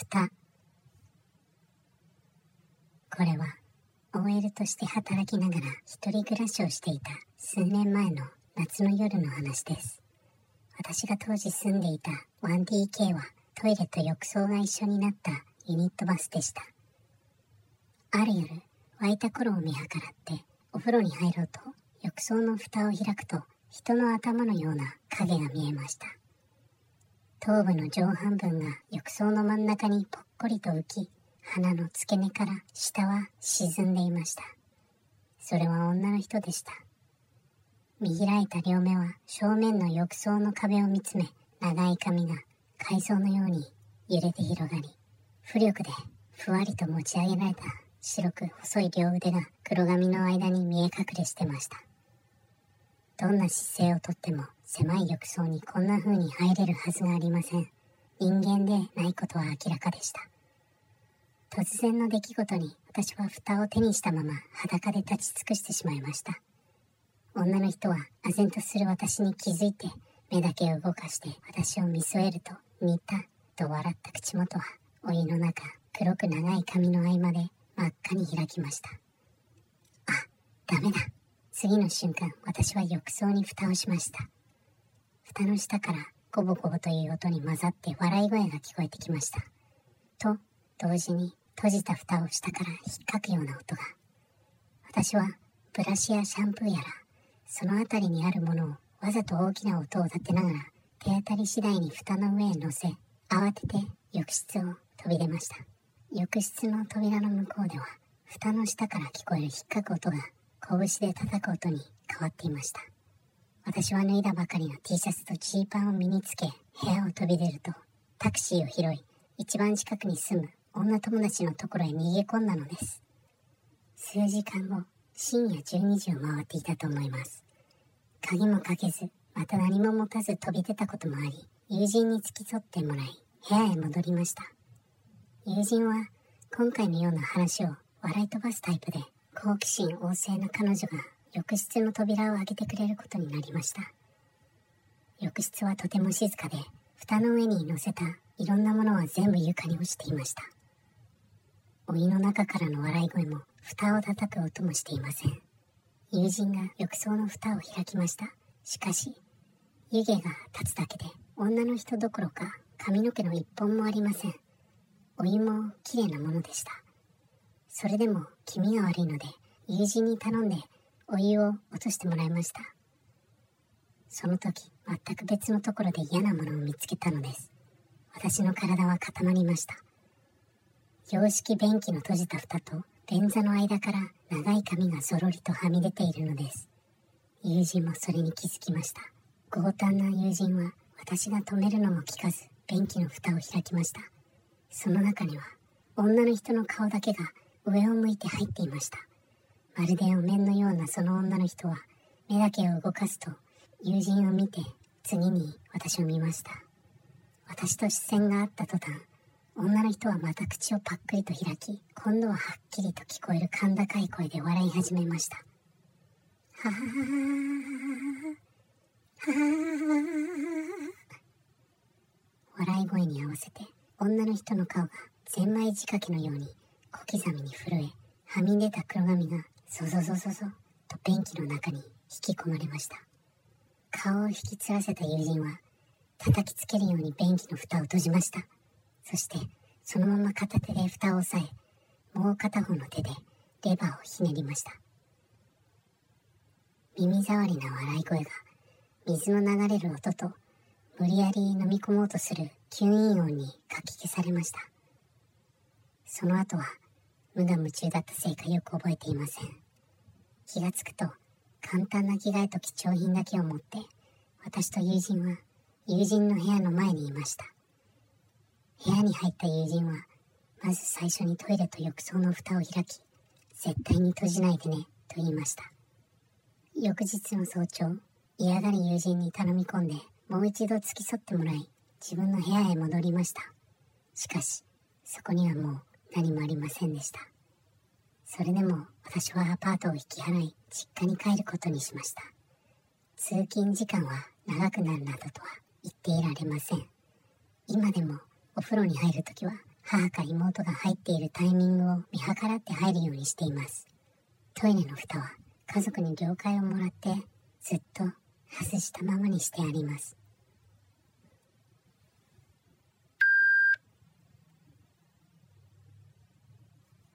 蓋これは OL として働きながら一人暮らしをしていた数年前の夏の夜の話です。私が当時住んでいた 1DK はトイレと浴槽が一緒になったユニットバスでした。ある夜湧いた頃を見計らってお風呂に入ろうと浴槽の蓋を開くと人の頭のような影が見えました。頭部の上半分が浴槽の真ん中にぽっこりと浮き鼻の付け根から下は沈んでいました。それは女の人でした。見開いた両目は正面の浴槽の壁を見つめ長い髪が海藻のように揺れて広がり浮力でふわりと持ち上げられた白く細い両腕が黒髪の間に見え隠れしてました。どんな姿勢をとっても狭い浴槽にこんな風に入れるはずがありません。人間でないことは明らかでした。突然の出来事に私は蓋を手にしたまま裸で立ち尽くしてしまいました。女の人は唖然とする私に気づいて目だけを動かして私を見据えると似たと笑った口元はお湯の中黒く長い髪の合間で真っ赤に開きました。あダメだ。次の瞬間私は浴槽に蓋をしました。蓋の下からゴボゴボという音に混ざって笑い声が聞こえてきました。と同時に閉じた蓋を下から引っかくような音が。私はブラシやシャンプーやらその辺りにあるものをわざと大きな音を立てながら手当たり次第に蓋の上へ乗せ慌てて浴室を飛び出ました。浴室の扉の向こうでは蓋の下から聞こえる引っかく音が拳で叩く音に変わっていました。私は脱いだばかりの T シャツとジーパンを身につけ部屋を飛び出るとタクシーを拾い一番近くに住む女友達のところへ逃げ込んだのです。数時間後深夜12時を回っていたと思います。鍵もかけずまた何も持たず飛び出たこともあり友人に付き添ってもらい部屋へ戻りました。友人は今回のような話を笑い飛ばすタイプで好奇心旺盛な彼女が浴室の扉を開けてくれることになりました。浴室はとても静かで蓋の上に乗せたいろんなものは全部床に落ちていました。お湯の中からの笑い声も蓋を叩く音もしていません。友人が浴槽の蓋を開きました。しかし湯気が立つだけで女の人どころか髪の毛の一本もありません。お湯もきれいなものでした。それでも気味が悪いので友人に頼んでお湯を落としてもらいました。その時全く別のところで嫌なものを見つけたのです。私の体は固まりました。洋式便器の閉じた蓋と便座の間から長い髪がそろりとはみ出ているのです。友人もそれに気づきました。強胆な友人は私が止めるのも聞かず便器の蓋を開きました。その中には女の人の顔だけが上を向いて入っていました。まるでお面のようなその女の人は目だけを動かすと友人を見て次に私を見ました。私と視線があった途端女の人はまた口をパックリと開き今度ははっきりと聞こえる甲高い声で笑い始めました。はははは笑い声に合わせて女の人の顔がゼンマイ仕掛けのように刻みに震えはみ出た黒髪がゾゾゾゾゾと便器の中に引き込まれました。顔を引きつらせた友人は叩きつけるように便器の蓋を閉じました。そしてそのまま片手で蓋を押さえもう片方の手でレバーをひねりました。耳障りな笑い声が水の流れる音と無理やり飲み込もうとする吸引音にかき消されました。その後は無我夢中だったせいかよく覚えていません。気がつくと簡単な着替えと貴重品だけを持って私と友人は友人の部屋の前にいました。部屋に入った友人はまず最初にトイレと浴槽の蓋を開き絶対に閉じないでねと言いました。翌日の早朝嫌がる友人に頼み込んでもう一度付き添ってもらい自分の部屋へ戻りました。しかしそこにはもう何もありませんでしたそれでも私はアパートを引き払い実家に帰ることにしました通勤時間は長くなるなどとは言っていられません今でもお風呂に入るときは母か妹が入っているタイミングを見計らって入るようにしています。トイレの蓋は家族に了解をもらってずっと外したままにしてあります。